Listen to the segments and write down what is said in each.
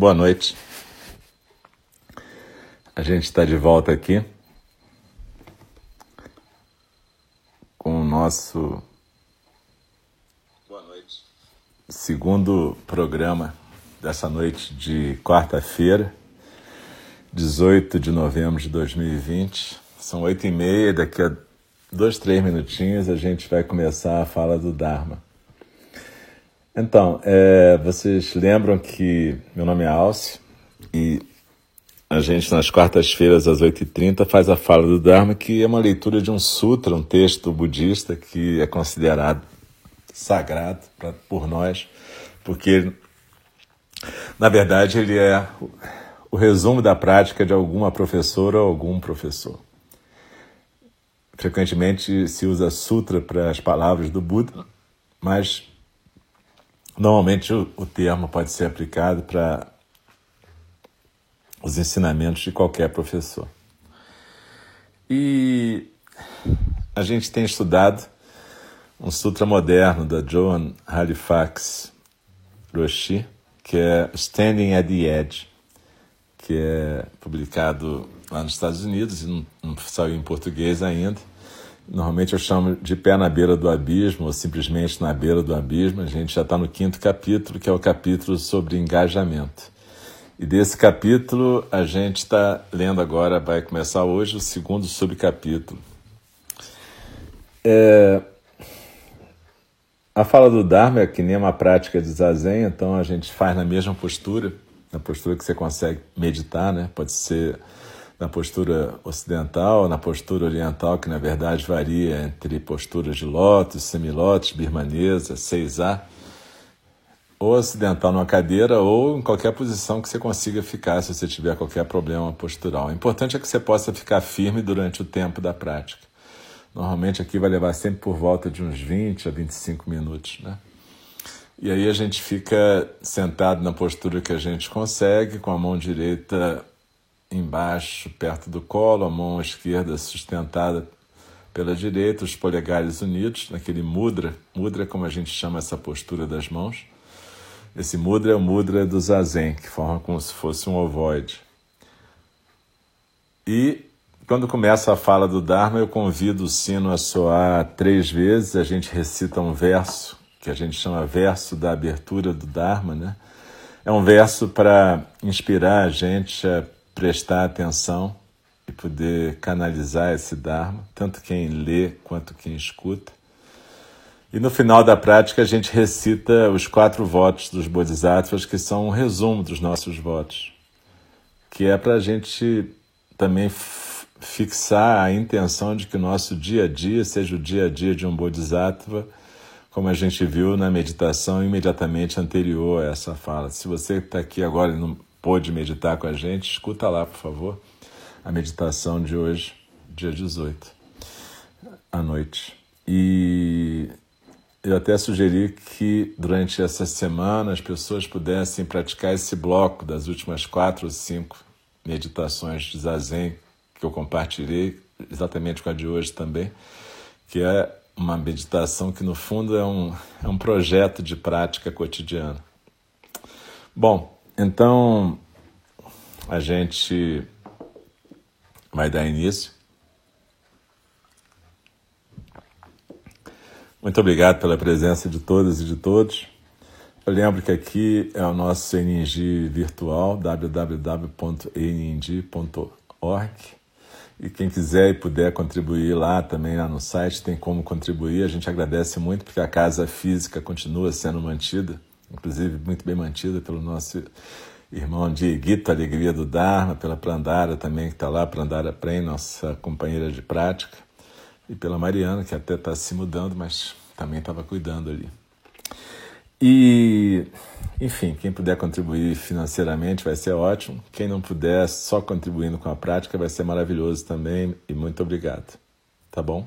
Boa noite. A gente está de volta aqui com o nosso segundo programa dessa noite de quarta-feira, 18 de novembro de 2020. São oito e meia, daqui a dois, três minutinhos a gente vai começar a fala do Dharma. Então, é, vocês lembram que meu nome é Alce e a gente nas quartas-feiras às 8h30 faz a fala do Dharma, que é uma leitura de um sutra, um texto budista que é considerado sagrado pra, por nós, porque na verdade ele é o resumo da prática de alguma professora ou algum professor. Frequentemente se usa sutra para as palavras do Buda, mas Normalmente o, o termo pode ser aplicado para os ensinamentos de qualquer professor. E a gente tem estudado um sutra moderno da Joan Halifax Roshi, que é Standing at the Edge, que é publicado lá nos Estados Unidos e não, não saiu em português ainda. Normalmente eu chamo de pé na beira do abismo, ou simplesmente na beira do abismo. A gente já está no quinto capítulo, que é o capítulo sobre engajamento. E desse capítulo a gente está lendo agora, vai começar hoje, o segundo subcapítulo. É... A fala do Dharma é que nem uma prática de zazen, então a gente faz na mesma postura, na postura que você consegue meditar, né? Pode ser na postura ocidental, na postura oriental, que na verdade varia entre posturas de lótus, semilótus, birmanesa, 6A, ou ocidental numa cadeira, ou em qualquer posição que você consiga ficar se você tiver qualquer problema postural. O importante é que você possa ficar firme durante o tempo da prática. Normalmente aqui vai levar sempre por volta de uns 20 a 25 minutos, né? E aí a gente fica sentado na postura que a gente consegue, com a mão direita embaixo, perto do colo, a mão esquerda sustentada pela direita, os polegares unidos, naquele mudra. Mudra como a gente chama essa postura das mãos. Esse mudra é o mudra do zazen, que forma como se fosse um ovoide. E quando começa a fala do Dharma, eu convido o sino a soar três vezes. A gente recita um verso, que a gente chama verso da abertura do Dharma, né? É um verso para inspirar a gente a prestar atenção e poder canalizar esse Dharma, tanto quem lê quanto quem escuta. E no final da prática a gente recita os quatro votos dos Bodhisattvas, que são um resumo dos nossos votos, que é para a gente também fixar a intenção de que o nosso dia a dia seja o dia a dia de um Bodhisattva, como a gente viu na meditação imediatamente anterior a essa fala. Se você está aqui agora não pôde meditar com a gente, escuta lá, por favor, a meditação de hoje, dia 18, à noite. E eu até sugeri que durante essa semana as pessoas pudessem praticar esse bloco das últimas quatro ou cinco meditações de Zazen que eu compartilhei, exatamente com a de hoje também, que é uma meditação que no fundo é um, é um projeto de prática cotidiana. Bom, então, a gente vai dar início. Muito obrigado pela presença de todas e de todos. Eu lembro que aqui é o nosso NNG virtual, www.nng.org. E quem quiser e puder contribuir lá também, lá no site, tem como contribuir. A gente agradece muito porque a casa física continua sendo mantida inclusive muito bem mantida pelo nosso irmão Dieguito, Alegria do Dharma, pela Prandara também, que está lá, Prandara Prem, nossa companheira de prática, e pela Mariana, que até está se mudando, mas também estava cuidando ali. E, enfim, quem puder contribuir financeiramente vai ser ótimo. Quem não puder, só contribuindo com a prática vai ser maravilhoso também. E muito obrigado. Tá bom?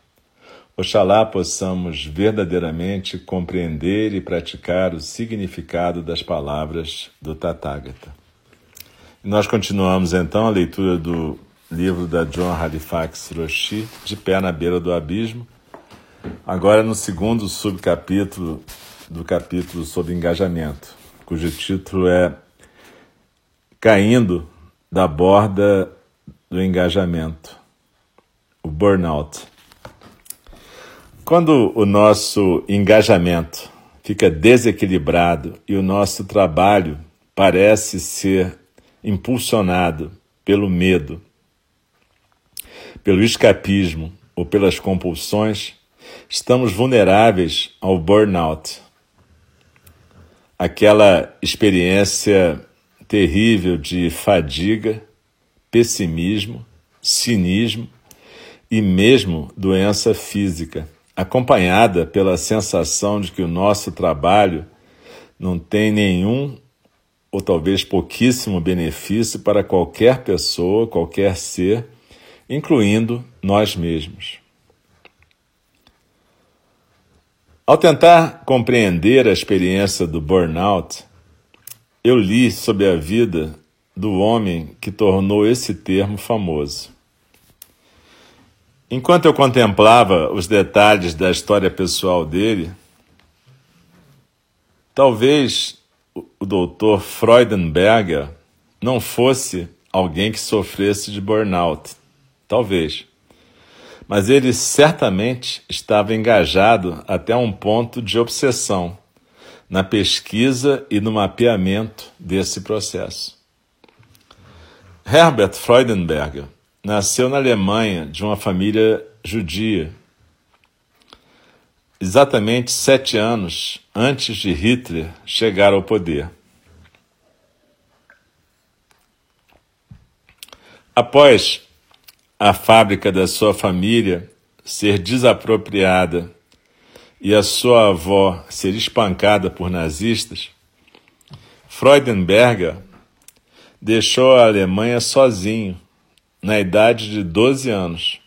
Oxalá possamos verdadeiramente compreender e praticar o significado das palavras do Tathagata. Nós continuamos então a leitura do livro da John Halifax Roshi, De Pé na Beira do Abismo, Agora no segundo subcapítulo do capítulo sobre engajamento, cujo título é Caindo da borda do engajamento, o burnout. Quando o nosso engajamento fica desequilibrado e o nosso trabalho parece ser impulsionado pelo medo, pelo escapismo ou pelas compulsões, estamos vulneráveis ao burnout, aquela experiência terrível de fadiga, pessimismo, cinismo e mesmo doença física, acompanhada pela sensação de que o nosso trabalho não tem nenhum ou talvez pouquíssimo benefício para qualquer pessoa, qualquer ser, incluindo nós mesmos. Ao tentar compreender a experiência do burnout, eu li sobre a vida do homem que tornou esse termo famoso. Enquanto eu contemplava os detalhes da história pessoal dele, talvez o doutor Freudenberger não fosse alguém que sofresse de burnout. Talvez mas ele certamente estava engajado até um ponto de obsessão na pesquisa e no mapeamento desse processo. Herbert Freudenberger nasceu na Alemanha de uma família judia, exatamente sete anos antes de Hitler chegar ao poder. Após a fábrica da sua família ser desapropriada e a sua avó ser espancada por nazistas, Freudenberger deixou a Alemanha sozinho, na idade de 12 anos,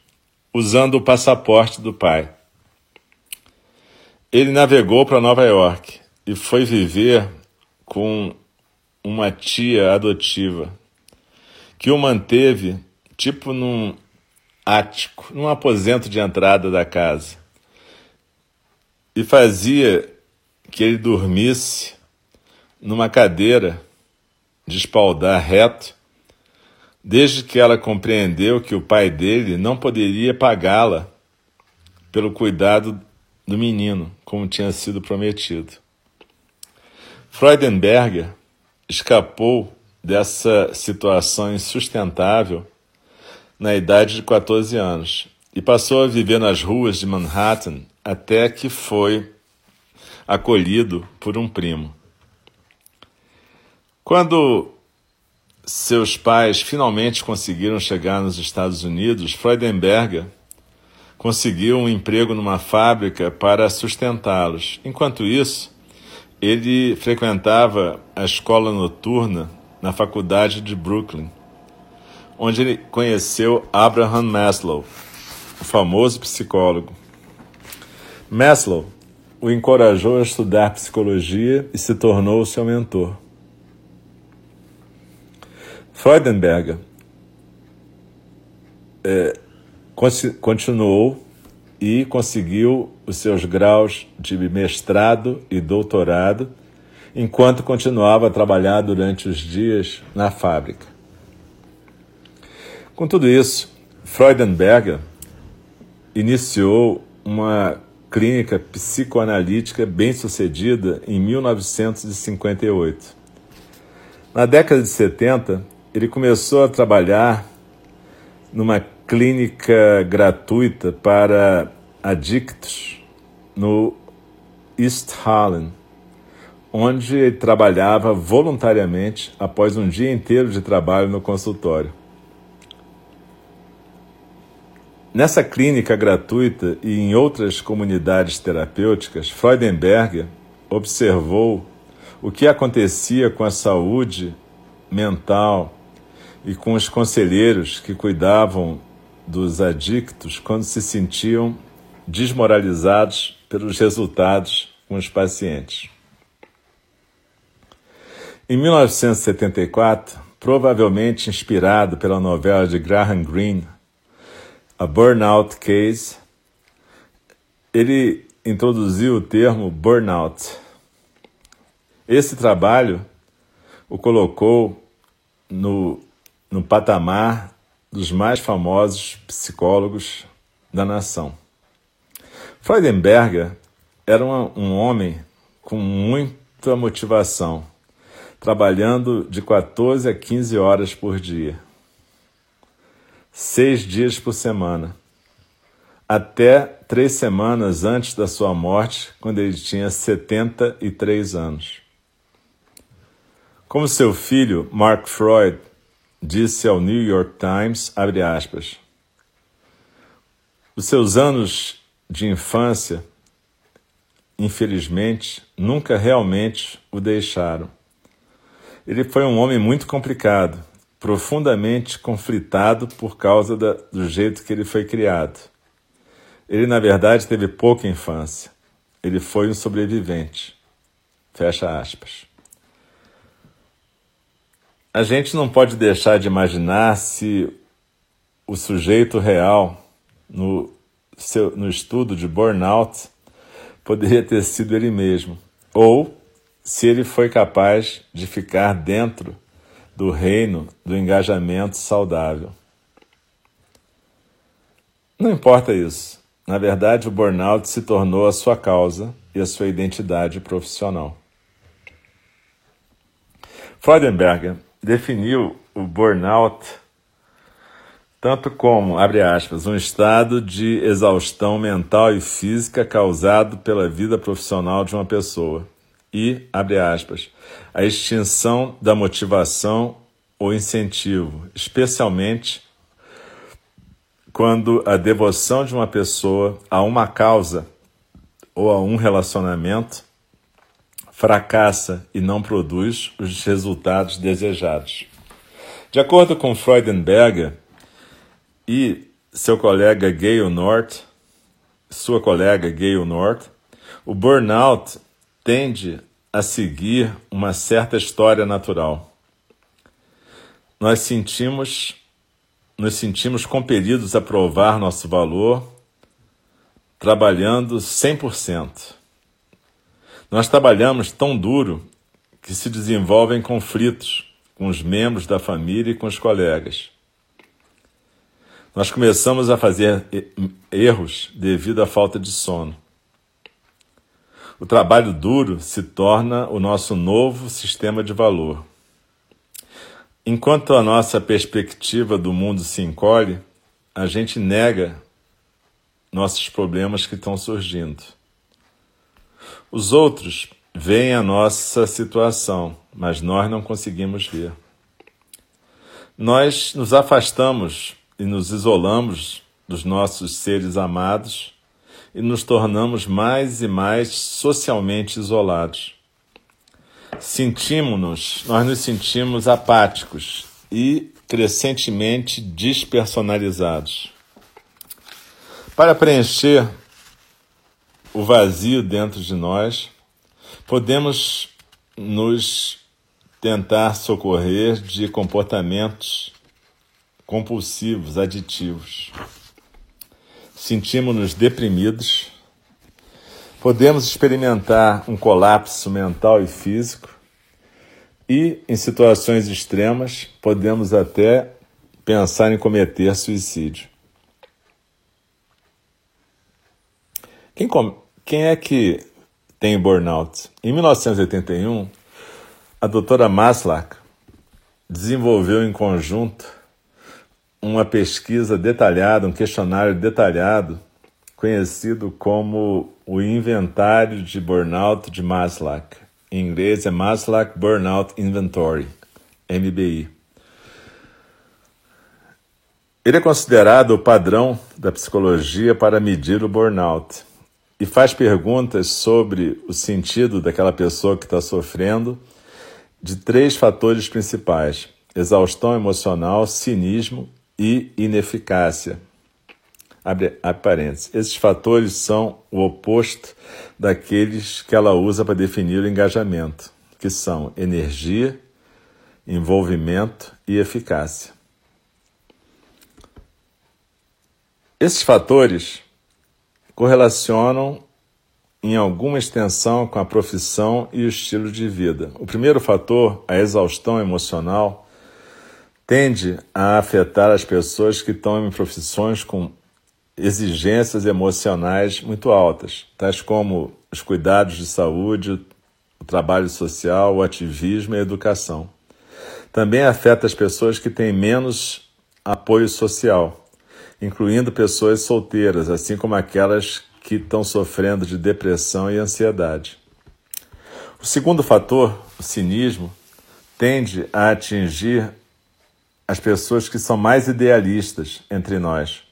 usando o passaporte do pai. Ele navegou para Nova York e foi viver com uma tia adotiva que o manteve tipo num ático, num aposento de entrada da casa, e fazia que ele dormisse numa cadeira de espaldar reto, desde que ela compreendeu que o pai dele não poderia pagá-la pelo cuidado do menino, como tinha sido prometido. Freudenberger escapou dessa situação insustentável na idade de 14 anos e passou a viver nas ruas de Manhattan até que foi acolhido por um primo. Quando seus pais finalmente conseguiram chegar nos Estados Unidos, Freudenberger conseguiu um emprego numa fábrica para sustentá-los. Enquanto isso, ele frequentava a escola noturna na faculdade de Brooklyn onde ele conheceu Abraham Maslow, o famoso psicólogo. Maslow o encorajou a estudar psicologia e se tornou seu mentor. Freudenberger é, continuou e conseguiu os seus graus de mestrado e doutorado enquanto continuava a trabalhar durante os dias na fábrica. Com tudo isso, Freudenberger iniciou uma clínica psicoanalítica bem-sucedida em 1958. Na década de 70, ele começou a trabalhar numa clínica gratuita para adictos no East Harlem, onde ele trabalhava voluntariamente após um dia inteiro de trabalho no consultório. Nessa clínica gratuita e em outras comunidades terapêuticas, Freudenberger observou o que acontecia com a saúde mental e com os conselheiros que cuidavam dos adictos quando se sentiam desmoralizados pelos resultados com os pacientes. Em 1974, provavelmente inspirado pela novela de Graham Greene, A Burnout Case, ele introduziu o termo burnout. Esse trabalho o colocou no, no patamar dos mais famosos psicólogos da nação. Freudenberger era um, um homem com muita motivação trabalhando de 14 a 15 horas por dia, seis dias por semana, até três semanas antes da sua morte, quando ele tinha 73 anos. Como seu filho, Mark Freud, disse ao New York Times, abre aspas, os seus anos de infância, infelizmente, nunca realmente o deixaram. Ele foi um homem muito complicado, profundamente conflitado por causa da, do jeito que ele foi criado. Ele, na verdade, teve pouca infância. Ele foi um sobrevivente. Fecha aspas. A gente não pode deixar de imaginar se o sujeito real, no, seu, no estudo de burnout, poderia ter sido ele mesmo, ou se ele foi capaz de ficar dentro do reino do engajamento saudável. Não importa isso. Na verdade, o burnout se tornou a sua causa e a sua identidade profissional. Freudenberger definiu o burnout tanto como, abre aspas, um estado de exaustão mental e física causado pela vida profissional de uma pessoa. E, abre aspas, a extinção da motivação ou incentivo, especialmente quando a devoção de uma pessoa a uma causa ou a um relacionamento fracassa e não produz os resultados desejados. De acordo com Freudenberger e seu colega Gayle North, sua colega Gayle North, o burnout tende a seguir uma certa história natural. Nós sentimos nos sentimos compelidos a provar nosso valor trabalhando 100%. Nós trabalhamos tão duro que se desenvolvem conflitos com os membros da família e com os colegas. Nós começamos a fazer erros devido à falta de sono. O trabalho duro se torna o nosso novo sistema de valor. Enquanto a nossa perspectiva do mundo se encolhe, a gente nega nossos problemas que estão surgindo. Os outros veem a nossa situação, mas nós não conseguimos ver. Nós nos afastamos e nos isolamos dos nossos seres amados e nos tornamos mais e mais socialmente isolados. Sentimos-nos, nós nos sentimos apáticos e crescentemente despersonalizados. Para preencher o vazio dentro de nós, podemos nos tentar socorrer de comportamentos compulsivos, aditivos. Sentimos-nos deprimidos, podemos experimentar um colapso mental e físico, e, em situações extremas, podemos até pensar em cometer suicídio. Quem, com quem é que tem burnout? Em 1981, a doutora Maslach desenvolveu em conjunto uma pesquisa detalhada, um questionário detalhado, conhecido como o Inventário de Burnout de Maslach. Em inglês é Maslach Burnout Inventory, MBI. Ele é considerado o padrão da psicologia para medir o burnout e faz perguntas sobre o sentido daquela pessoa que está sofrendo de três fatores principais: exaustão emocional, cinismo e ineficácia. Abre, parênteses. Esses fatores são o oposto daqueles que ela usa para definir o engajamento, que são energia, envolvimento e eficácia. Esses fatores correlacionam em alguma extensão com a profissão e o estilo de vida. O primeiro fator, a exaustão emocional, tende a afetar as pessoas que estão em profissões com exigências emocionais muito altas, tais como os cuidados de saúde, o trabalho social, o ativismo e a educação. Também afeta as pessoas que têm menos apoio social incluindo pessoas solteiras, assim como aquelas que estão sofrendo de depressão e ansiedade. O segundo fator, o cinismo, tende a atingir as pessoas que são mais idealistas entre nós,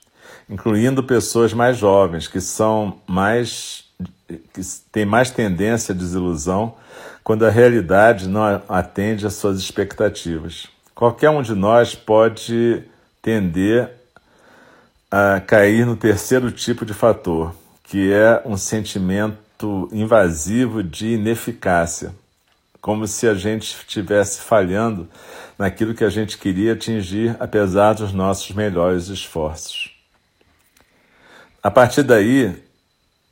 incluindo pessoas mais jovens, que são mais que têm mais tendência à desilusão quando a realidade não atende às suas expectativas. Qualquer um de nós pode tender a cair no terceiro tipo de fator, que é um sentimento invasivo de ineficácia, como se a gente estivesse falhando naquilo que a gente queria atingir, apesar dos nossos melhores esforços. A partir daí,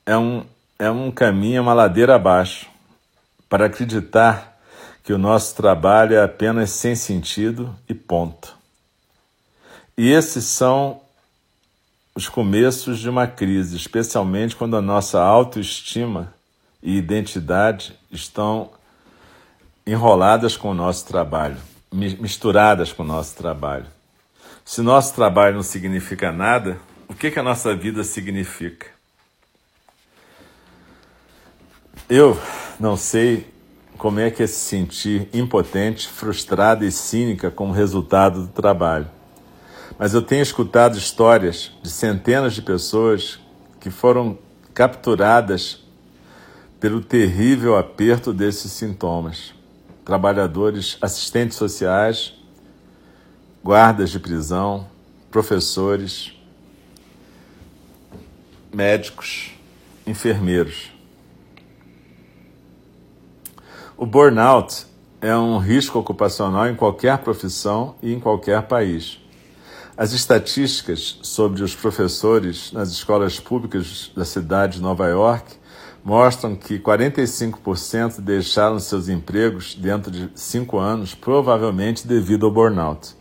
é um, é um caminho, é uma ladeira abaixo, para acreditar que o nosso trabalho é apenas sem sentido e ponto. E esses são os começos de uma crise, especialmente quando a nossa autoestima e identidade estão enroladas com o nosso trabalho, misturadas com o nosso trabalho. Se nosso trabalho não significa nada, o que, que a nossa vida significa? Eu não sei como é que é se sentir impotente, frustrada e cínica como resultado do trabalho. Mas eu tenho escutado histórias de centenas de pessoas que foram capturadas pelo terrível aperto desses sintomas. Trabalhadores, assistentes sociais, guardas de prisão, professores, médicos, enfermeiros. O burnout é um risco ocupacional em qualquer profissão e em qualquer país. As estatísticas sobre os professores nas escolas públicas da cidade de Nova York mostram que 45% deixaram seus empregos dentro de cinco anos, provavelmente devido ao burnout.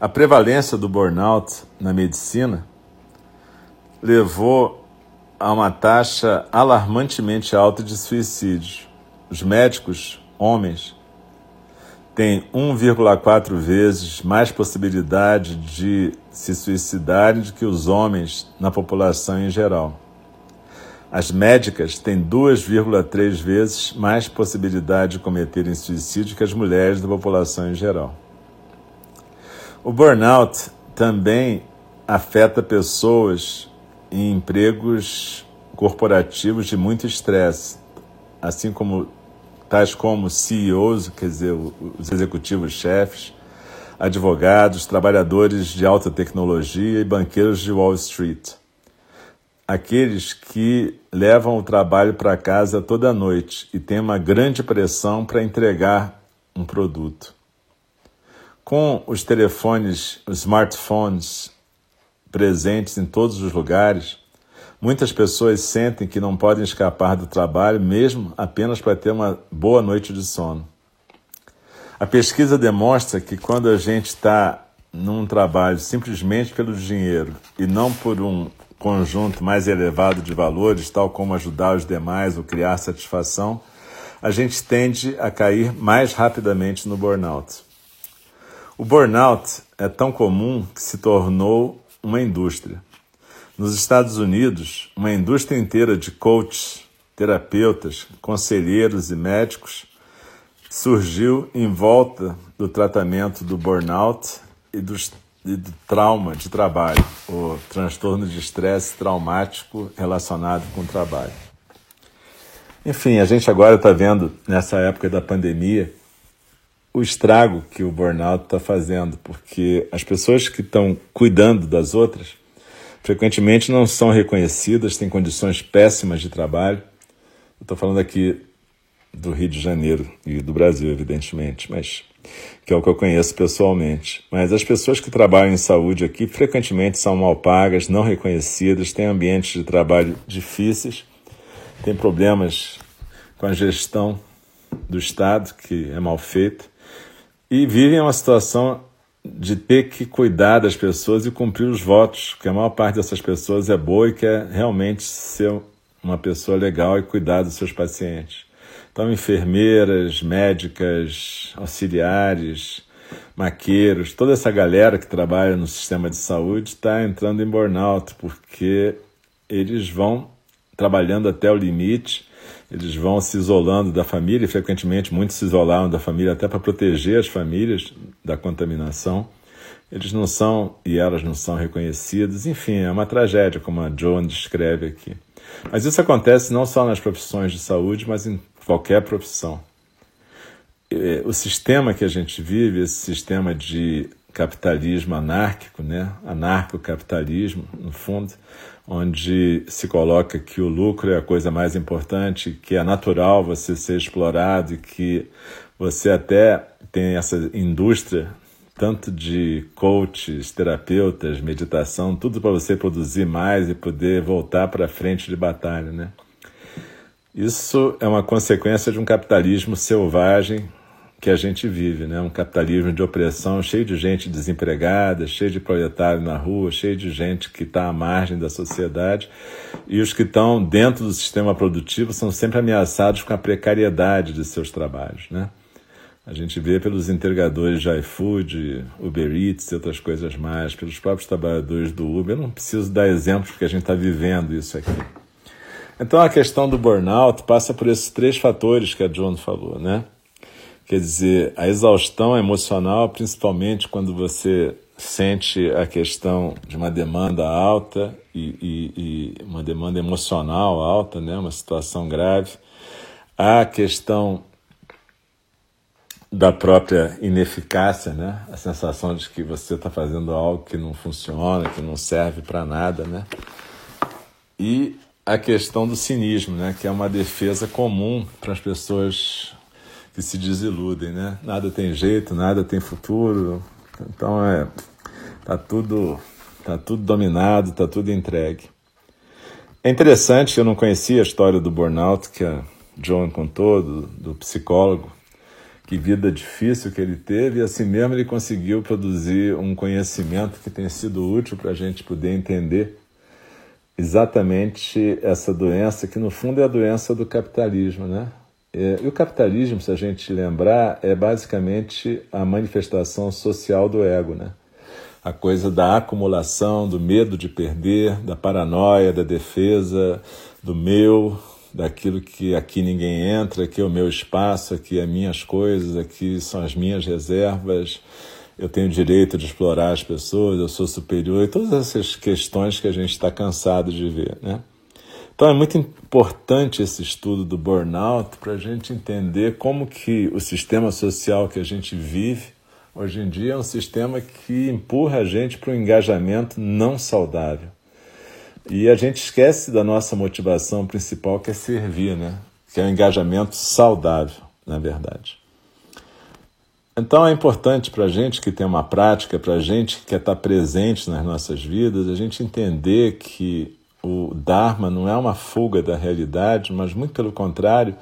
A prevalência do burnout na medicina levou a uma taxa alarmantemente alta de suicídio. Os médicos, homens, tem 1,4 vezes mais possibilidade de se suicidarem do que os homens na população em geral. As médicas têm 2,3 vezes mais possibilidade de cometerem suicídio que as mulheres da população em geral. O burnout também afeta pessoas em empregos corporativos de muito estresse, assim como tais como CEOs, quer dizer, os executivos chefes, advogados, trabalhadores de alta tecnologia e banqueiros de Wall Street. Aqueles que levam o trabalho para casa toda noite e têm uma grande pressão para entregar um produto. Com os telefones, os smartphones presentes em todos os lugares, Muitas pessoas sentem que não podem escapar do trabalho mesmo apenas para ter uma boa noite de sono. A pesquisa demonstra que quando a gente está num trabalho simplesmente pelo dinheiro e não por um conjunto mais elevado de valores, tal como ajudar os demais ou criar satisfação, a gente tende a cair mais rapidamente no burnout. O burnout é tão comum que se tornou uma indústria. Nos Estados Unidos, uma indústria inteira de coaches, terapeutas, conselheiros e médicos surgiu em volta do tratamento do burnout e, e do trauma de trabalho, o transtorno de estresse traumático relacionado com o trabalho. Enfim, a gente agora está vendo, nessa época da pandemia, o estrago que o burnout está fazendo, porque as pessoas que estão cuidando das outras frequentemente não são reconhecidas, têm condições péssimas de trabalho. Estou falando aqui do Rio de Janeiro e do Brasil, evidentemente, mas que é o que eu conheço pessoalmente. Mas as pessoas que trabalham em saúde aqui frequentemente são mal pagas, não reconhecidas, têm ambientes de trabalho difíceis, têm problemas com a gestão do Estado, que é mal feita, e vivem uma situação de ter que cuidar das pessoas e cumprir os votos, que a maior parte dessas pessoas é boa e quer realmente ser uma pessoa legal e cuidar dos seus pacientes. Então, enfermeiras, médicas, auxiliares, maqueiros, toda essa galera que trabalha no sistema de saúde está entrando em burnout, porque eles vão trabalhando até o limite, eles vão se isolando da família, e frequentemente muitos se isolaram da família até para proteger as famílias da contaminação. Eles não são e elas não são reconhecidos. Enfim, é uma tragédia, como a Joan descreve aqui. Mas isso acontece não só nas profissões de saúde, mas em qualquer profissão. O sistema que a gente vive, esse sistema de capitalismo anárquico, né? anarcocapitalismo, no fundo, onde se coloca que o lucro é a coisa mais importante, que é natural você ser explorado e que você até tem essa indústria tanto de coaches, terapeutas, meditação, tudo para você produzir mais e poder voltar para a frente de batalha, né? Isso é uma consequência de um capitalismo selvagem que a gente vive, né? Um capitalismo de opressão, cheio de gente desempregada, cheio de proletário na rua, cheio de gente que está à margem da sociedade e os que estão dentro do sistema produtivo são sempre ameaçados com a precariedade de seus trabalhos, né? A gente vê pelos entregadores de iFood, Uber Eats e outras coisas mais, pelos próprios trabalhadores do Uber. Eu não preciso dar exemplos porque a gente está vivendo isso aqui. Então a questão do burnout passa por esses três fatores que a John falou, né? Quer dizer, a exaustão emocional, principalmente quando você sente a questão de uma demanda alta e, e, e uma demanda emocional alta, né? uma situação grave. A questão da própria ineficácia, né? a sensação de que você está fazendo algo que não funciona, que não serve para nada. Né? E a questão do cinismo, né? que é uma defesa comum para as pessoas que se desiludem. Né? Nada tem jeito, nada tem futuro. Então é tá tudo tá tudo dominado, tá tudo entregue. É interessante eu não conhecia a história do burnout que a John contou, do, do psicólogo, que vida difícil que ele teve, e assim mesmo ele conseguiu produzir um conhecimento que tem sido útil para a gente poder entender exatamente essa doença, que no fundo é a doença do capitalismo, né? É, e o capitalismo, se a gente lembrar, é basicamente a manifestação social do ego, né? A coisa da acumulação, do medo de perder, da paranoia, da defesa, do meu, daquilo que aqui ninguém entra, aqui é o meu espaço, aqui é minhas coisas, aqui são as minhas reservas, eu tenho direito de explorar as pessoas, eu sou superior, e todas essas questões que a gente está cansado de ver. Né? Então é muito importante esse estudo do burnout para a gente entender como que o sistema social que a gente vive hoje em dia é um sistema que empurra a gente para um engajamento não saudável. E a gente esquece da nossa motivação principal, que é servir, né? que é um engajamento saudável, na verdade. Então é importante para a gente que tem uma prática, para a gente que quer estar presente nas nossas vidas, a gente entender que o Dharma não é uma fuga da realidade, mas muito pelo contrário,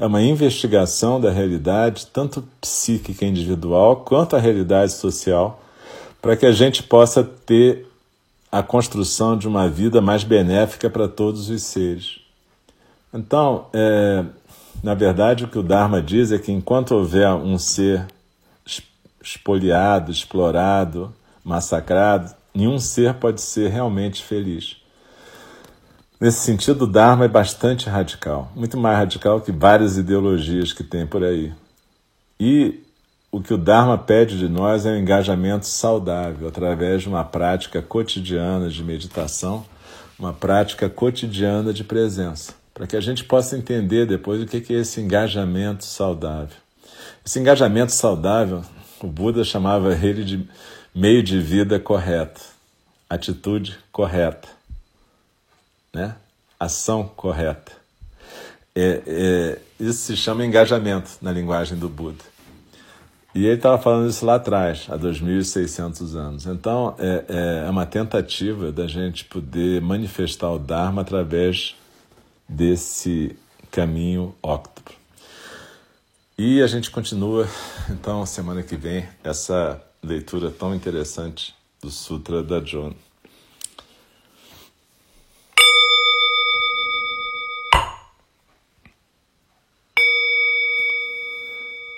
é uma investigação da realidade, tanto psíquica individual quanto a realidade social, para que a gente possa ter a construção de uma vida mais benéfica para todos os seres. Então, é, na verdade, o que o Dharma diz é que enquanto houver um ser espoliado, explorado, massacrado, nenhum ser pode ser realmente feliz. Nesse sentido, o Dharma é bastante radical, muito mais radical que várias ideologias que tem por aí. E o que o Dharma pede de nós é um engajamento saudável através de uma prática cotidiana de meditação, uma prática cotidiana de presença, para que a gente possa entender depois o que é esse engajamento saudável. Esse engajamento saudável, o Buda chamava ele de meio de vida correto, atitude correta, né? ação correta. É, é, isso se chama engajamento na linguagem do Buda. E ele estava falando isso lá atrás, há 2.600 anos. Então, é, é uma tentativa da gente poder manifestar o Dharma através desse caminho óctuplo. E a gente continua, então, semana que vem, essa leitura tão interessante do Sutra da John.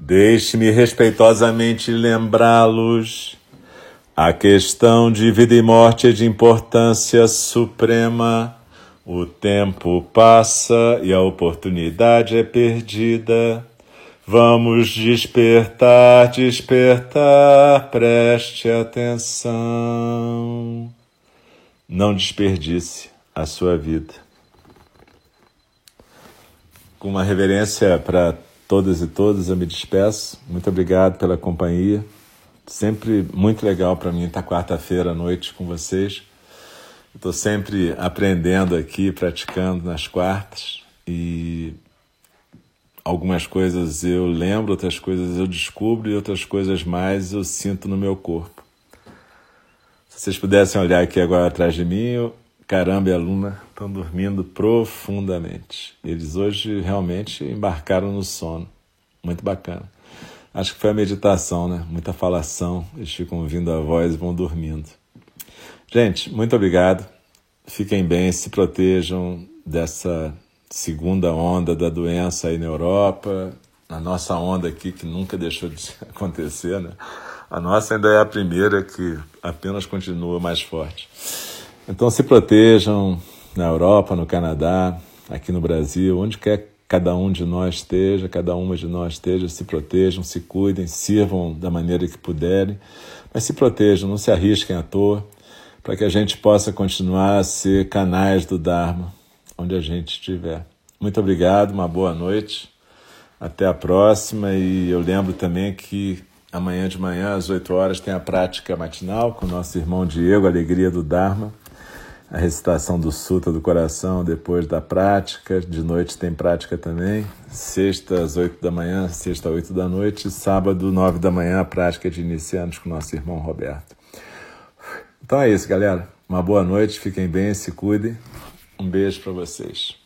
Deixe-me respeitosamente lembrá-los. A questão de vida e morte é de importância suprema. O tempo passa e a oportunidade é perdida. Vamos despertar, despertar, preste atenção. Não desperdice a sua vida. Com uma reverência para todas e todos, eu me despeço. Muito obrigado pela companhia. Sempre muito legal para mim estar quarta-feira à noite com vocês. Estou sempre aprendendo aqui, praticando nas quartas e algumas coisas eu lembro, outras coisas eu descubro e outras coisas mais eu sinto no meu corpo. Se vocês pudessem olhar aqui agora atrás de mim, Caramba e a Luna estão dormindo profundamente. Eles hoje realmente embarcaram no sono. Muito bacana. Acho que foi a meditação, né? Muita falação. Eles ficam ouvindo a voz e vão dormindo. Gente, muito obrigado. Fiquem bem, se protejam dessa segunda onda da doença aí na Europa. A nossa onda aqui, que nunca deixou de acontecer, né? A nossa ainda é a primeira que apenas continua mais forte. Então se protejam na Europa, no Canadá, aqui no Brasil, onde quer que cada um de nós esteja, cada uma de nós esteja, se protejam, se cuidem, sirvam da maneira que puderem, mas se protejam, não se arrisquem à toa, para que a gente possa continuar a ser canais do Dharma, onde a gente estiver. Muito obrigado, uma boa noite. Até a próxima. E eu lembro também que amanhã de manhã, às 8 horas, tem a prática matinal com o nosso irmão Diego, Alegria do Dharma. A recitação do Suta do Coração depois da prática. De noite tem prática também. Sexta às 8 da manhã, sexta às 8 da noite. Sábado, 9 da manhã, a prática de iniciantes com nosso irmão Roberto. Então é isso, galera. Uma boa noite, fiquem bem, se cuidem. Um beijo para vocês.